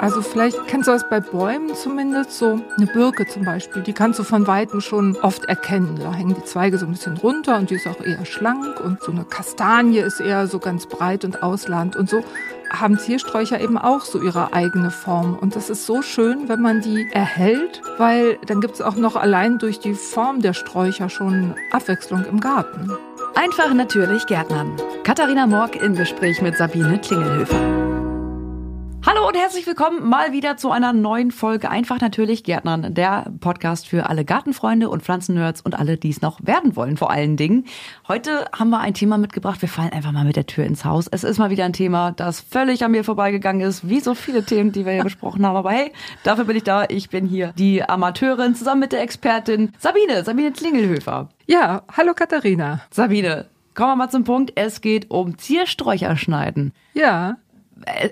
Also vielleicht kennst du das bei Bäumen zumindest, so eine Birke zum Beispiel, die kannst du von Weitem schon oft erkennen. Da hängen die Zweige so ein bisschen runter und die ist auch eher schlank und so eine Kastanie ist eher so ganz breit und ausladend und so haben Ziersträucher eben auch so ihre eigene Form. Und das ist so schön, wenn man die erhält, weil dann gibt es auch noch allein durch die Form der Sträucher schon Abwechslung im Garten. Einfach natürlich Gärtnern. Katharina Morg im Gespräch mit Sabine Klingelhöfer. Hallo und herzlich willkommen mal wieder zu einer neuen Folge Einfach natürlich Gärtnern, der Podcast für alle Gartenfreunde und Pflanzennerds und alle, die es noch werden wollen vor allen Dingen. Heute haben wir ein Thema mitgebracht. Wir fallen einfach mal mit der Tür ins Haus. Es ist mal wieder ein Thema, das völlig an mir vorbeigegangen ist, wie so viele Themen, die wir hier besprochen haben. Aber hey, dafür bin ich da. Ich bin hier die Amateurin zusammen mit der Expertin Sabine, Sabine Klingelhöfer. Ja, hallo Katharina. Sabine, kommen wir mal zum Punkt. Es geht um Ziersträucher schneiden. Ja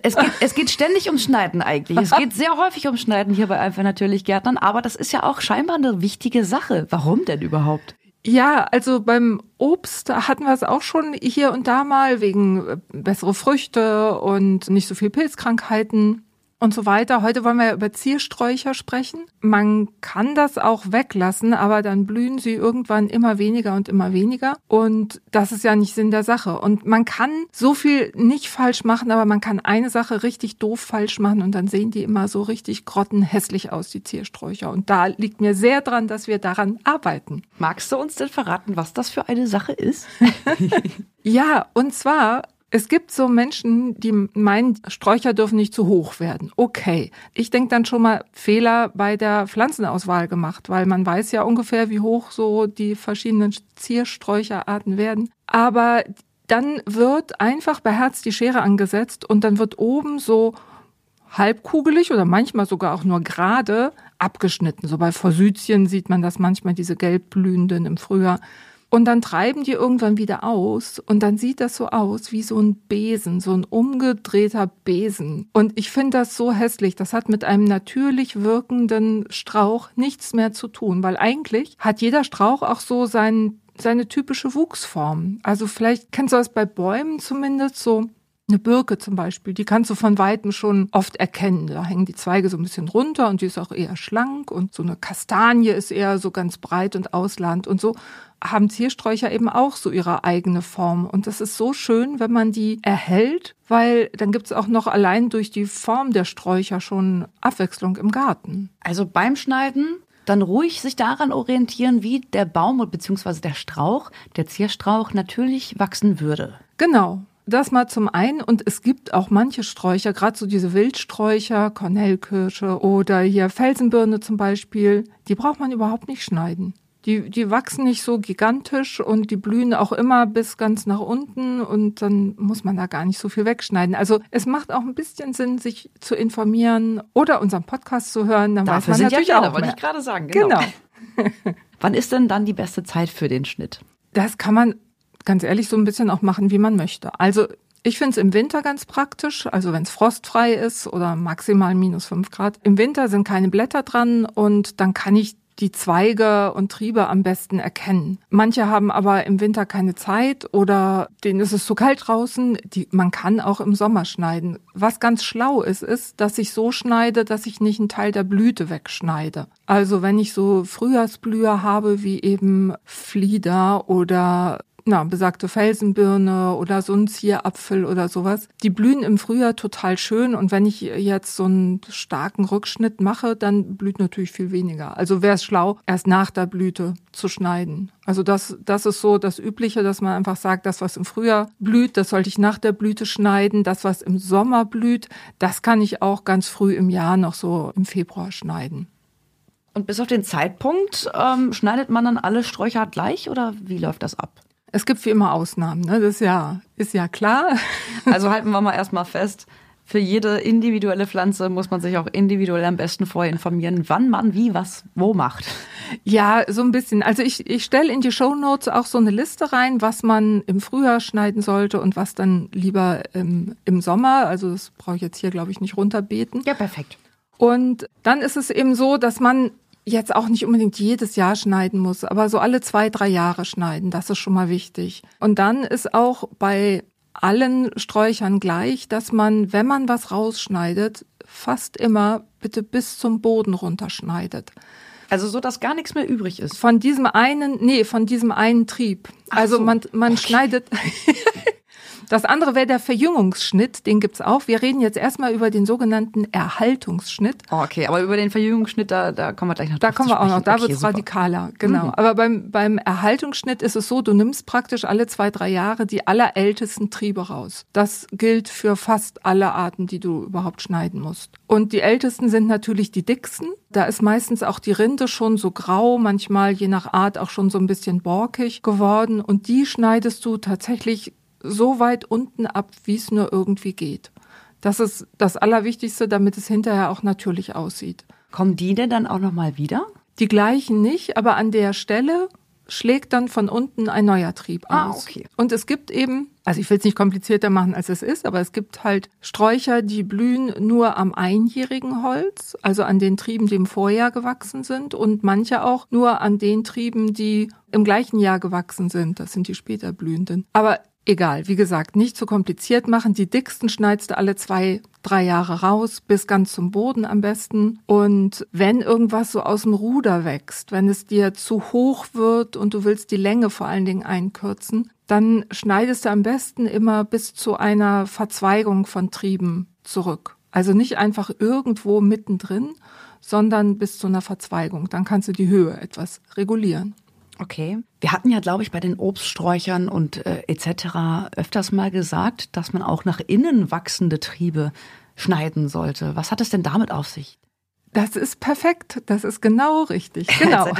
es geht, es geht ständig ums Schneiden eigentlich. Es geht sehr häufig ums Schneiden hier bei einfach natürlich Gärtnern, aber das ist ja auch scheinbar eine wichtige Sache. Warum denn überhaupt? Ja, also beim Obst hatten wir es auch schon hier und da mal wegen äh, bessere Früchte und nicht so viel Pilzkrankheiten und so weiter. Heute wollen wir über Ziersträucher sprechen. Man kann das auch weglassen, aber dann blühen sie irgendwann immer weniger und immer weniger. Und das ist ja nicht Sinn der Sache. Und man kann so viel nicht falsch machen, aber man kann eine Sache richtig doof falsch machen und dann sehen die immer so richtig grottenhässlich aus, die Ziersträucher. Und da liegt mir sehr dran, dass wir daran arbeiten. Magst du uns denn verraten, was das für eine Sache ist? ja, und zwar es gibt so Menschen, die meinen, Sträucher dürfen nicht zu hoch werden. Okay. Ich denke dann schon mal Fehler bei der Pflanzenauswahl gemacht, weil man weiß ja ungefähr, wie hoch so die verschiedenen Ziersträucherarten werden. Aber dann wird einfach beherzt die Schere angesetzt und dann wird oben so halbkugelig oder manchmal sogar auch nur gerade abgeschnitten. So bei Forsythien sieht man das manchmal, diese gelbblühenden im Frühjahr. Und dann treiben die irgendwann wieder aus und dann sieht das so aus wie so ein Besen, so ein umgedrehter Besen. Und ich finde das so hässlich. Das hat mit einem natürlich wirkenden Strauch nichts mehr zu tun, weil eigentlich hat jeder Strauch auch so seinen seine typische Wuchsform. Also vielleicht kennst du das bei Bäumen zumindest so eine Birke zum Beispiel, die kannst du von Weitem schon oft erkennen. Da hängen die Zweige so ein bisschen runter und die ist auch eher schlank und so eine Kastanie ist eher so ganz breit und ausladend und so haben Ziersträucher eben auch so ihre eigene Form. Und das ist so schön, wenn man die erhält, weil dann gibt es auch noch allein durch die Form der Sträucher schon Abwechslung im Garten. Also beim Schneiden dann ruhig sich daran orientieren, wie der Baum bzw. der Strauch, der Zierstrauch natürlich wachsen würde. Genau. Das mal zum einen. Und es gibt auch manche Sträucher, gerade so diese Wildsträucher, Kornellkirsche oder hier Felsenbirne zum Beispiel, die braucht man überhaupt nicht schneiden. Die, die wachsen nicht so gigantisch und die blühen auch immer bis ganz nach unten und dann muss man da gar nicht so viel wegschneiden. Also es macht auch ein bisschen Sinn, sich zu informieren oder unseren Podcast zu hören. Dann Dafür weiß man sind natürlich ja auch wollte ich gerade sagen. Genau. genau. Wann ist denn dann die beste Zeit für den Schnitt? Das kann man ganz ehrlich so ein bisschen auch machen, wie man möchte. Also ich finde es im Winter ganz praktisch, also wenn es frostfrei ist oder maximal minus fünf Grad. Im Winter sind keine Blätter dran und dann kann ich die Zweige und Triebe am besten erkennen. Manche haben aber im Winter keine Zeit oder denen ist es zu kalt draußen. Die, man kann auch im Sommer schneiden. Was ganz schlau ist, ist, dass ich so schneide, dass ich nicht einen Teil der Blüte wegschneide. Also wenn ich so Frühjahrsblüher habe, wie eben Flieder oder na, besagte Felsenbirne oder so ein Zierapfel oder sowas. Die blühen im Frühjahr total schön und wenn ich jetzt so einen starken Rückschnitt mache, dann blüht natürlich viel weniger. Also wäre es schlau, erst nach der Blüte zu schneiden. Also das, das ist so das Übliche, dass man einfach sagt, das, was im Frühjahr blüht, das sollte ich nach der Blüte schneiden. Das, was im Sommer blüht, das kann ich auch ganz früh im Jahr noch so im Februar schneiden. Und bis auf den Zeitpunkt ähm, schneidet man dann alle Sträucher gleich oder wie läuft das ab? Es gibt wie immer Ausnahmen, ne? das ist ja, ist ja klar. Also halten wir mal erstmal fest, für jede individuelle Pflanze muss man sich auch individuell am besten vorher informieren, wann man wie was wo macht. Ja, so ein bisschen. Also ich, ich stelle in die Show Notes auch so eine Liste rein, was man im Frühjahr schneiden sollte und was dann lieber im, im Sommer. Also das brauche ich jetzt hier, glaube ich, nicht runterbeten. Ja, perfekt. Und dann ist es eben so, dass man jetzt auch nicht unbedingt jedes Jahr schneiden muss, aber so alle zwei, drei Jahre schneiden, das ist schon mal wichtig. Und dann ist auch bei allen Sträuchern gleich, dass man, wenn man was rausschneidet, fast immer bitte bis zum Boden runterschneidet. Also so, dass gar nichts mehr übrig ist. Von diesem einen, nee, von diesem einen Trieb. Ach also so. man, man Okay. schneidet. Das andere wäre der Verjüngungsschnitt, den gibt's auch. Wir reden jetzt erstmal über den sogenannten Erhaltungsschnitt. Oh, okay, aber über den Verjüngungsschnitt, da, da kommen wir gleich noch Da kommen wir auch noch, da okay, wird's super. radikaler, genau. Mhm. Aber beim, beim Erhaltungsschnitt ist es so, du nimmst praktisch alle zwei, drei Jahre die allerältesten Triebe raus. Das gilt für fast alle Arten, die du überhaupt schneiden musst. Und die ältesten sind natürlich die dicksten. Da ist meistens auch die Rinde schon so grau, manchmal je nach Art auch schon so ein bisschen borkig geworden. Und die schneidest du tatsächlich so weit unten ab, wie es nur irgendwie geht. Das ist das Allerwichtigste, damit es hinterher auch natürlich aussieht. Kommen die denn dann auch nochmal wieder? Die gleichen nicht, aber an der Stelle schlägt dann von unten ein neuer Trieb Ah, aus. okay. Und es gibt eben, also ich will es nicht komplizierter machen, als es ist, aber es gibt halt Sträucher, die blühen nur am einjährigen Holz, also an den Trieben, die im Vorjahr gewachsen sind und manche auch nur an den Trieben, die im gleichen Jahr gewachsen sind. Das sind die später blühenden. Aber egal, wie gesagt, nicht zu kompliziert machen. Die dicksten schneidest du alle zwei, drei Jahre raus, bis ganz zum Boden am besten. Und wenn irgendwas so aus dem Ruder wächst, wenn es dir zu hoch wird und du willst die Länge vor allen Dingen einkürzen, dann schneidest du am besten immer bis zu einer Verzweigung von Trieben zurück. Also nicht einfach irgendwo mittendrin, sondern bis zu einer Verzweigung. Dann kannst du die Höhe etwas regulieren. Okay. Wir hatten ja, glaube ich, bei den Obststräuchern und äh, etc. öfters mal gesagt, dass man auch nach innen wachsende Triebe schneiden sollte. Was hat es denn damit auf sich? Das ist perfekt. Das ist genau richtig. Genau.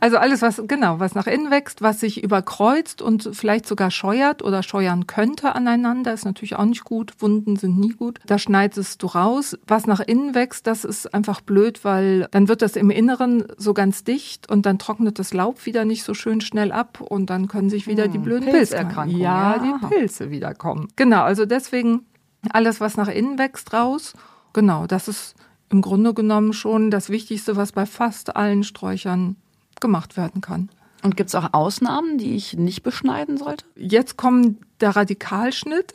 Also alles, was, genau, was nach innen wächst, was sich überkreuzt und vielleicht sogar scheuert oder scheuern könnte aneinander, ist natürlich auch nicht gut. Wunden sind nie gut. Da schneidest du raus. Was nach innen wächst, das ist einfach blöd, weil dann wird das im Inneren so ganz dicht und dann trocknet das Laub wieder nicht so schön schnell ab und dann können sich wieder die Hm, blöden Pilzerkrankungen, Pilze. Ja, ja. die Pilze wiederkommen. Genau, also deswegen alles, was nach innen wächst, raus. Genau, das ist im Grunde genommen schon das Wichtigste, was bei fast allen Sträuchern gemacht werden kann. Und gibt es auch Ausnahmen, die ich nicht beschneiden sollte? Jetzt kommt der Radikalschnitt.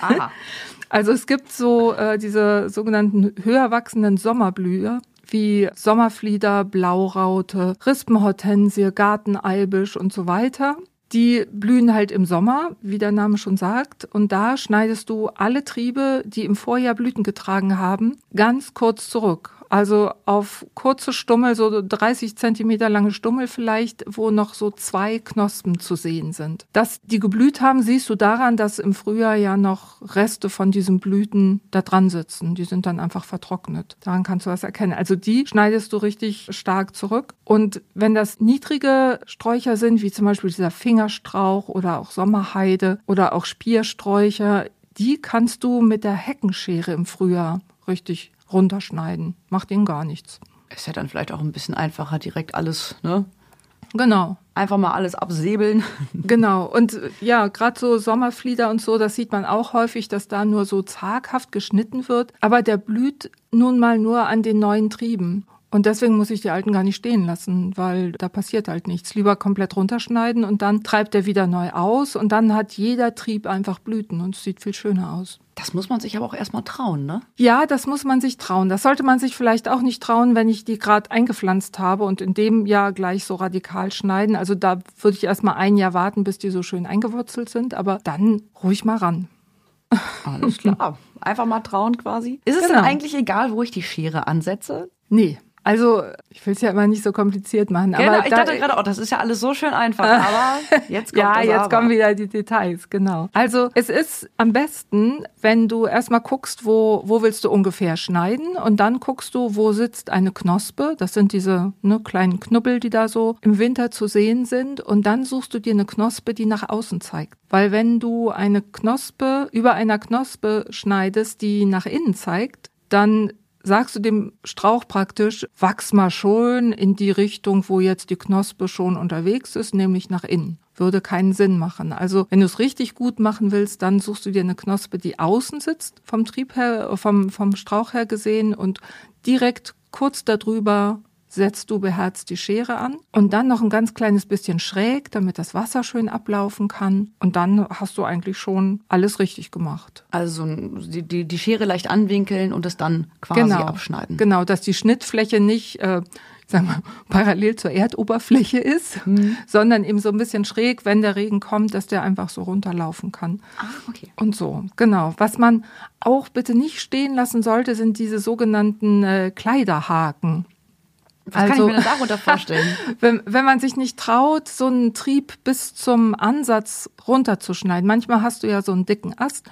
Aha. Also es gibt so äh, diese sogenannten höher wachsenden Sommerblüher wie Sommerflieder, Blauraute, Rispenhortensie, Garteneibisch und so weiter. Die blühen halt im Sommer, wie der Name schon sagt. Und da schneidest du alle Triebe, die im Vorjahr Blüten getragen haben, ganz kurz zurück. Also auf kurze Stummel, so 30 Zentimeter lange Stummel vielleicht, wo noch so zwei Knospen zu sehen sind. Dass die geblüht haben, siehst du daran, dass im Frühjahr ja noch Reste von diesen Blüten da dran sitzen. Die sind dann einfach vertrocknet. Daran kannst du das erkennen. Also die schneidest du richtig stark zurück. Und wenn das niedrige Sträucher sind, wie zum Beispiel dieser Fingerstrauch oder auch Sommerheide oder auch Spiersträucher, die kannst du mit der Heckenschere im Frühjahr richtig runterschneiden. Macht ihnen gar nichts. Ist ja dann vielleicht auch ein bisschen einfacher, direkt alles, ne? Genau. Einfach mal alles absäbeln. Genau. Und ja, gerade so Sommerflieder und so, das sieht man auch häufig, dass da nur so zaghaft geschnitten wird. Aber der blüht nun mal nur an den neuen Trieben. Und deswegen muss ich die alten gar nicht stehen lassen, weil da passiert halt nichts. Lieber komplett runterschneiden und dann treibt er wieder neu aus und dann hat jeder Trieb einfach Blüten und es sieht viel schöner aus. Das muss man sich aber auch erstmal trauen, ne? Ja, das muss man sich trauen. Das sollte man sich vielleicht auch nicht trauen, wenn ich die gerade eingepflanzt habe und in dem Jahr gleich so radikal schneiden. Also da würde ich erstmal ein Jahr warten, bis die so schön eingewurzelt sind, aber dann ruhig mal ran. Alles klar. Einfach mal trauen quasi. Ist es Genau. denn eigentlich egal, wo ich die Schere ansetze? Nee. Also, ich will es ja immer nicht so kompliziert machen. Genau, aber ich da- dachte gerade, oh, das ist ja alles so schön einfach, aber jetzt kommt ja, jetzt aber. kommen wieder die Details, genau. Also es ist am besten, wenn du erstmal guckst, wo, wo willst du ungefähr schneiden und dann guckst du, wo sitzt eine Knospe. Das sind diese ne, kleinen Knubbel, die da so im Winter zu sehen sind. Und dann suchst du dir eine Knospe, die nach außen zeigt. Weil wenn du eine Knospe über einer Knospe schneidest, die nach innen zeigt, dann sagst du dem Strauch praktisch, wachs mal schon in die Richtung, wo jetzt die Knospe schon unterwegs ist, nämlich nach innen. Würde keinen Sinn machen. Also, wenn du es richtig gut machen willst, dann suchst du dir eine Knospe, die außen sitzt, vom Trieb her, vom, vom Strauch her gesehen und direkt kurz darüber setzt du beherzt die Schere an und dann noch ein ganz kleines bisschen schräg, damit das Wasser schön ablaufen kann. Und dann hast du eigentlich schon alles richtig gemacht. Also die, die, die Schere leicht anwinkeln und es dann quasi genau, abschneiden. Genau, dass die Schnittfläche nicht äh, sagen wir, parallel zur Erdoberfläche ist, mhm. sondern eben so ein bisschen schräg, wenn der Regen kommt, dass der einfach so runterlaufen kann. Ah, okay. Und so, genau. Was man auch bitte nicht stehen lassen sollte, sind diese sogenannten äh, Kleiderhaken. Was also, kann ich also mir darunter vorstellen? wenn, wenn man sich nicht traut, so einen Trieb bis zum Ansatz runterzuschneiden. Manchmal hast du ja so einen dicken Ast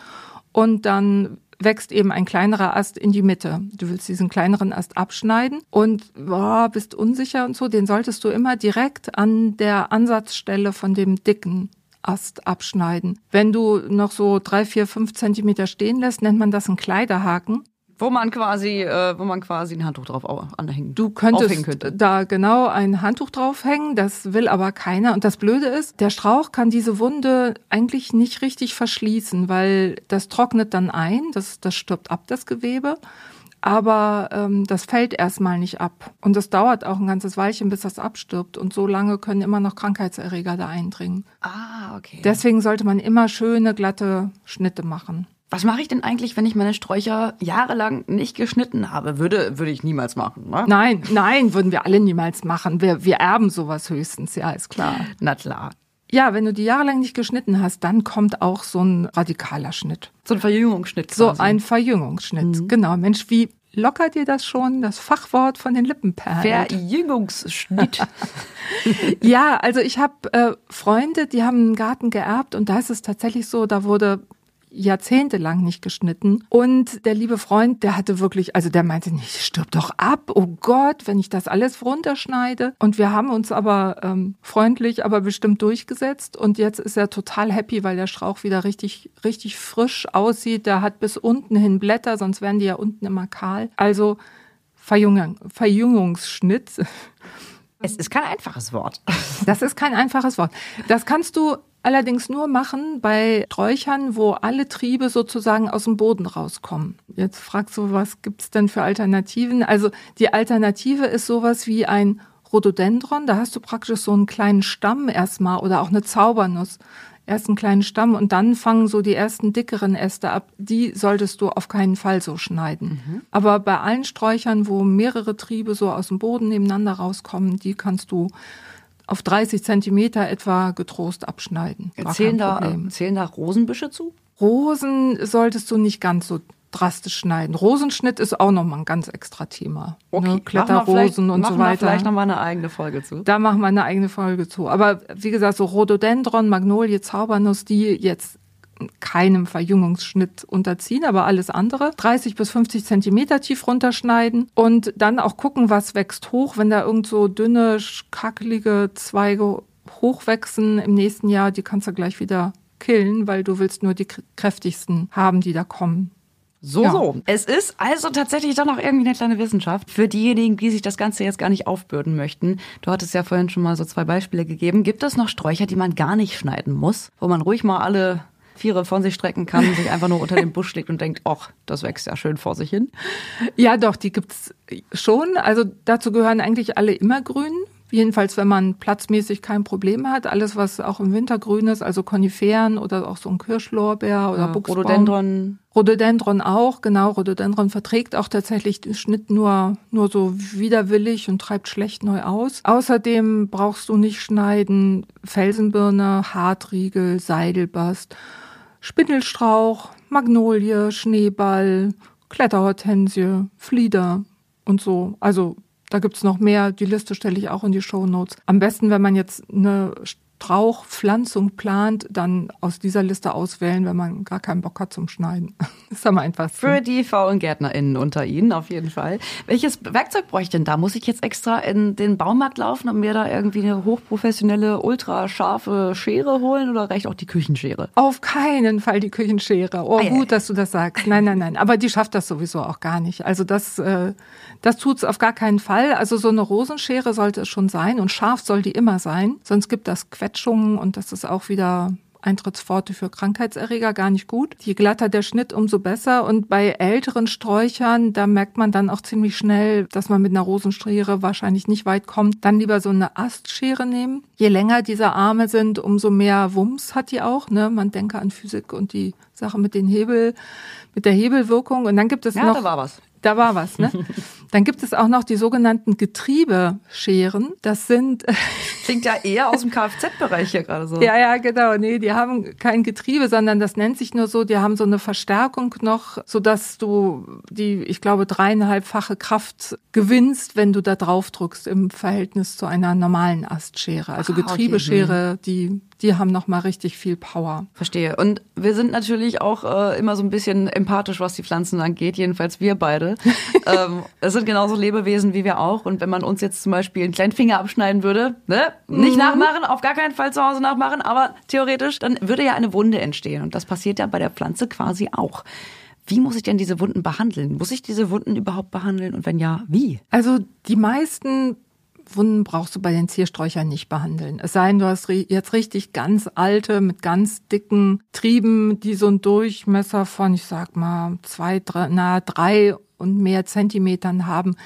und dann wächst eben ein kleinerer Ast in die Mitte. Du willst diesen kleineren Ast abschneiden und boah, bist unsicher und so. Den solltest du immer direkt an der Ansatzstelle von dem dicken Ast abschneiden. Wenn du noch so drei, vier, fünf Zentimeter stehen lässt, nennt man das einen Kleiderhaken. Wo man quasi, äh, wo man quasi ein Handtuch drauf anhängen. Du könntest könnte. da genau ein Handtuch draufhängen, das will aber keiner. Und das Blöde ist, der Strauch kann diese Wunde eigentlich nicht richtig verschließen, weil das trocknet dann ein, das, das stirbt ab, das Gewebe. Aber ähm, das fällt erstmal nicht ab. Und es dauert auch ein ganzes Weilchen, bis das abstirbt. Und so lange können immer noch Krankheitserreger da eindringen. Ah, okay. Deswegen sollte man immer schöne, glatte Schnitte machen. Was mache ich denn eigentlich, wenn ich meine Sträucher jahrelang nicht geschnitten habe? Würde, würde ich niemals machen. Ne? Nein, nein, würden wir alle niemals machen. Wir, wir erben sowas höchstens, ja, ist klar. Na klar. Ja, wenn du die jahrelang nicht geschnitten hast, dann kommt auch so ein radikaler Schnitt. So ein Verjüngungsschnitt. Quasi. So ein Verjüngungsschnitt, mhm. genau. Mensch, wie lockert dir das schon, das Fachwort von den Lippenperlen? Verjüngungsschnitt. ja, also ich habe äh, Freunde, die haben einen Garten geerbt und da ist es tatsächlich so, da wurde jahrzehntelang nicht geschnitten. Und der liebe Freund, der hatte wirklich, also der meinte nicht, stirb doch ab, oh Gott, wenn ich das alles runterschneide. Und wir haben uns aber ähm, freundlich, aber bestimmt durchgesetzt. Und jetzt ist er total happy, weil der Strauch wieder richtig, richtig frisch aussieht. Der hat bis unten hin Blätter, sonst wären die ja unten immer kahl. Also Verjüngung, Verjüngungsschnitt. Es ist kein einfaches Wort. Das ist kein einfaches Wort. Das kannst du allerdings nur machen bei Sträuchern, wo alle Triebe sozusagen aus dem Boden rauskommen. Jetzt fragst du, was gibt's denn für Alternativen? Also die Alternative ist sowas wie ein Rhododendron, da hast du praktisch so einen kleinen Stamm erstmal oder auch eine Zaubernuss. Erst einen kleinen Stamm und dann fangen so die ersten dickeren Äste ab. Die solltest du auf keinen Fall so schneiden. Mhm. Aber bei allen Sträuchern, wo mehrere Triebe so aus dem Boden nebeneinander rauskommen, die kannst du auf 30 Zentimeter etwa getrost abschneiden. Zählen da, zählen da Rosenbüsche zu? Rosen solltest du nicht ganz so drastisch schneiden. Rosenschnitt ist auch nochmal ein ganz extra Thema. Okay. Ne? Kletterrosen und so weiter. Machen wir vielleicht nochmal eine eigene Folge zu. Da machen wir eine eigene Folge zu. Aber wie gesagt, so Rhododendron, Magnolie, Zaubernuss, die jetzt keinem Verjüngungsschnitt unterziehen, aber alles andere 30 bis 50 Zentimeter tief runterschneiden und dann auch gucken, was wächst hoch. Wenn da irgend so dünne, kackelige Zweige hochwachsen im nächsten Jahr, die kannst du gleich wieder killen, weil du willst nur die kräftigsten haben, die da kommen. So, ja. so. Es ist also tatsächlich doch noch irgendwie eine kleine Wissenschaft für diejenigen, die sich das Ganze jetzt gar nicht aufbürden möchten. Du hattest ja vorhin schon mal so zwei Beispiele gegeben. Gibt es noch Sträucher, die man gar nicht schneiden muss, wo man ruhig mal alle Viere von sich strecken kann, sich einfach nur unter den Busch legt und denkt, ach, das wächst ja schön vor sich hin? Ja, doch, die gibt's schon. Also dazu gehören eigentlich alle immergrün. Jedenfalls, wenn man platzmäßig kein Problem hat. Alles, was auch im Winter grün ist, also Koniferen oder auch so ein Kirschlorbeer oder ja, Buchsbaum. Rhododendron. Rhododendron auch, genau. Rhododendron verträgt auch tatsächlich den Schnitt nur, nur so widerwillig und treibt schlecht neu aus. Außerdem brauchst du nicht schneiden Felsenbirne, Hartriegel, Seidelbast Spindelstrauch, Magnolie, Schneeball, Kletterhortensie, Flieder und so. Also da gibt's noch mehr. Die Liste stelle ich auch in die Show Notes. Am besten, wenn man jetzt eine Strauchpflanzung plant, dann aus dieser Liste auswählen, wenn man gar keinen Bock hat zum Schneiden. Das ist am einfachsten. Für die faulen GärtnerInnen unter Ihnen auf jeden Fall. Welches Werkzeug bräuchte ich denn da? Muss ich jetzt extra in den Baumarkt laufen und mir da irgendwie eine hochprofessionelle, ultrascharfe Schere holen oder reicht auch die Küchenschere? Auf keinen Fall die Küchenschere. Oh, Eieiei. gut, dass du das sagst. Nein, nein, nein. Aber die schafft das sowieso auch gar nicht. Also das, äh, das tut's auf gar keinen Fall. Also so eine Rosenschere sollte es schon sein und scharf soll die immer sein. Sonst gibt das Quetschungen und das ist auch wieder Eintrittsforte für Krankheitserreger, gar nicht gut. Je glatter der Schnitt, umso besser. Und bei älteren Sträuchern, da merkt man dann auch ziemlich schnell, dass man mit einer Rosenschere wahrscheinlich nicht weit kommt. Dann lieber so eine Astschere nehmen. Je länger diese Arme sind, umso mehr Wumms hat die auch. Ne? Man denke an Physik und die Sache mit den Hebel, mit der Hebelwirkung. Und dann gibt es ja, noch. Da war was. Da war was, ne? Dann gibt es auch noch die sogenannten Getriebescheren. Das sind. Klingt ja eher aus dem Kfz-Bereich hier gerade so. Ja, ja, genau. Nee, die haben kein Getriebe, sondern das nennt sich nur so, die haben so eine Verstärkung noch, so dass du die, ich glaube, dreieinhalbfache Kraft gewinnst, wenn du da drauf drückst im Verhältnis zu einer normalen Astschere. Also Ah, Getriebeschere, okay. die, die haben noch mal richtig viel Power. Verstehe. Und wir sind natürlich auch äh, immer so ein bisschen empathisch, was die Pflanzen angeht, jedenfalls wir beide. ähm, es sind genauso Lebewesen wie wir auch. Und wenn man uns jetzt zum Beispiel einen kleinen Finger abschneiden würde, ne? nicht nachmachen, auf gar keinen Fall zu Hause nachmachen, aber theoretisch, dann würde ja eine Wunde entstehen. Und das passiert ja bei der Pflanze quasi auch. Wie muss ich denn diese Wunden behandeln? Muss ich diese Wunden überhaupt behandeln? Und wenn ja, wie? Also die meisten Wunden brauchst du bei den Ziersträuchern nicht behandeln. Es sei denn, du hast jetzt richtig ganz alte mit ganz dicken Trieben, die so einen Durchmesser von, ich sag mal, zwei, drei, na, drei und mehr Zentimetern haben.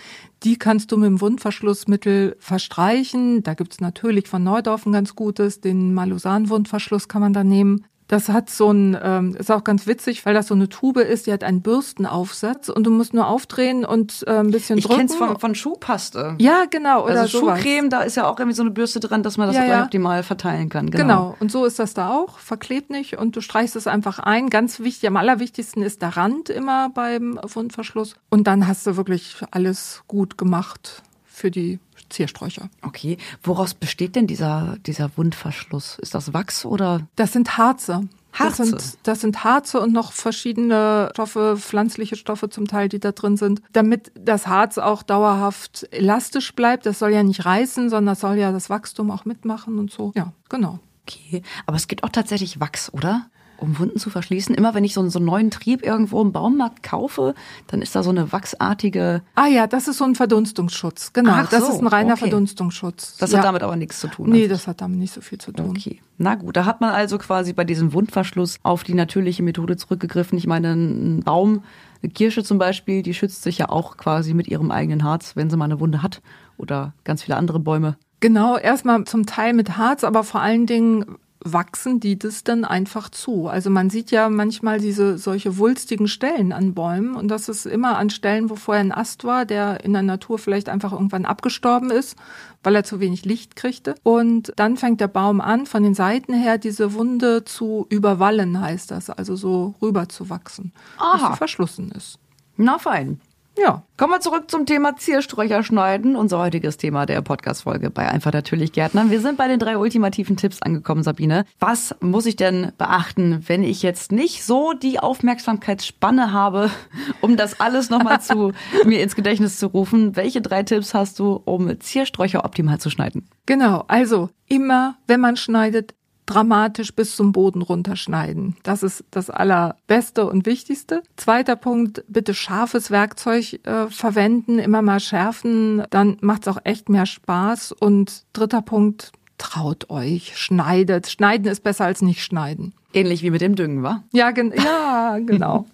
Die kannst du mit dem Wundverschlussmittel verstreichen. Da gibt's natürlich von Neudorf ein ganz gutes, den Malusan-Wundverschluss kann man da nehmen. Das hat so ein, ähm, ist auch ganz witzig, weil das so eine Tube ist, die hat einen Bürstenaufsatz und du musst nur aufdrehen und äh, ein bisschen Ich drücken. kenn's von, von Schuhpaste. Ja, genau. Oder also sowas. Schuhcreme, da ist ja auch irgendwie so eine Bürste dran, dass man das Ja, ja. optimal verteilen kann. Genau. Genau. Und so ist das da auch. Verklebt nicht und du streichst es einfach ein. Ganz wichtig, am allerwichtigsten ist der Rand immer beim Wundverschluss. Und dann hast du wirklich alles gut gemacht für die Ziersträucher. Okay. Woraus besteht denn dieser, dieser Wundverschluss? Ist das Wachs oder? Das sind Harze. Harze? Das sind, das sind Harze und noch verschiedene Stoffe, pflanzliche Stoffe zum Teil, die da drin sind, damit das Harz auch dauerhaft elastisch bleibt. Das soll ja nicht reißen, sondern das soll ja das Wachstum auch mitmachen und so. Ja, genau. Okay. Aber es gibt auch tatsächlich Wachs, oder? Um Wunden zu verschließen. Immer wenn ich so, einen- so einen neuen Trieb irgendwo im Baumarkt kaufe, dann ist da so eine wachsartige. Ah ja, das ist so ein Verdunstungsschutz. Genau, Ach das so, ist ein reiner okay. Verdunstungsschutz. Das ja. hat damit aber nichts zu tun. Nee, Also- das hat damit nicht so viel zu tun. Okay. Na gut, da hat man also quasi bei diesem Wundverschluss auf die natürliche Methode zurückgegriffen. Ich meine, ein Baum, eine Kirsche zum Beispiel, die schützt sich ja auch quasi mit ihrem eigenen Harz, wenn sie mal eine Wunde hat. Oder ganz viele andere Bäume. Genau, erstmal zum Teil mit Harz, aber vor allen Dingen wachsen die das dann einfach zu. Also man sieht ja manchmal diese solche wulstigen Stellen an Bäumen und das ist immer an Stellen, wo vorher ein Ast war, der in der Natur vielleicht einfach irgendwann abgestorben ist, weil er zu wenig Licht kriegte. Und dann fängt der Baum an, von den Seiten her diese Wunde zu überwallen, heißt das, also so rüber zu wachsen, bis Aha. sie verschlossen ist. Na fein. Ja, Kommen wir zurück zum Thema Ziersträucher schneiden. Unser heutiges Thema der Podcast-Folge bei Einfach natürlich Gärtnern. Wir sind bei den drei ultimativen Tipps angekommen, Sabine. Was muss ich denn beachten, wenn ich jetzt nicht so die Aufmerksamkeitsspanne habe, um das alles nochmal zu mir ins Gedächtnis zu rufen? Welche drei Tipps hast du, um Ziersträucher optimal zu schneiden? Genau, also immer, wenn man schneidet, dramatisch bis zum Boden runterschneiden. Das ist das allerbeste und wichtigste. Zweiter Punkt, bitte scharfes Werkzeug äh, verwenden, immer mal schärfen, dann macht's auch echt mehr Spaß. Und dritter Punkt, traut euch, schneidet. Schneiden ist besser als nicht schneiden. Ähnlich wie mit dem Düngen, wa? Ja, gen ja genau.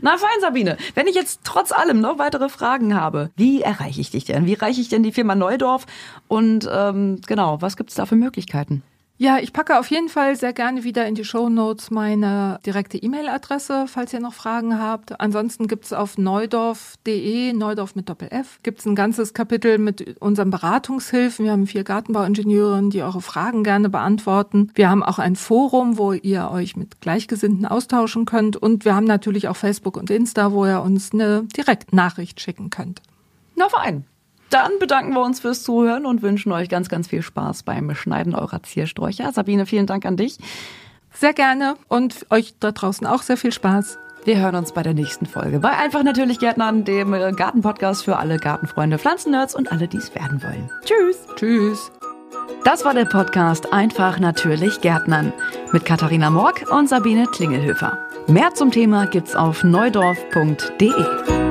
Na fein, Sabine. Wenn ich jetzt trotz allem noch weitere Fragen habe, wie erreiche ich dich denn? Wie erreiche ich denn die Firma Neudorf? Und ähm, genau, was gibt's da für Möglichkeiten? Ja, ich packe auf jeden Fall sehr gerne wieder in die Show Notes meine direkte E-Mail-Adresse, falls ihr noch Fragen habt. Ansonsten gibt's auf neudorf.de, Neudorf mit Doppel-F, gibt's ein ganzes Kapitel mit unseren Beratungshilfen. Wir haben vier Gartenbauingenieurinnen, die eure Fragen gerne beantworten. Wir haben auch ein Forum, wo ihr euch mit Gleichgesinnten austauschen könnt. Und wir haben natürlich auch Facebook und Insta, wo ihr uns eine Direktnachricht schicken könnt. Na fein. Dann bedanken wir uns fürs Zuhören und wünschen euch ganz, ganz viel Spaß beim Schneiden eurer Ziersträucher. Sabine, vielen Dank an dich. Sehr gerne und euch da draußen auch sehr viel Spaß. Wir hören uns bei der nächsten Folge bei Einfach natürlich Gärtnern, dem Gartenpodcast für alle Gartenfreunde, Pflanzennerds und alle, die es werden wollen. Tschüss. Tschüss. Das war der Podcast Einfach natürlich Gärtnern mit Katharina Morg und Sabine Klingelhöfer. Mehr zum Thema gibt's auf neudorf.de.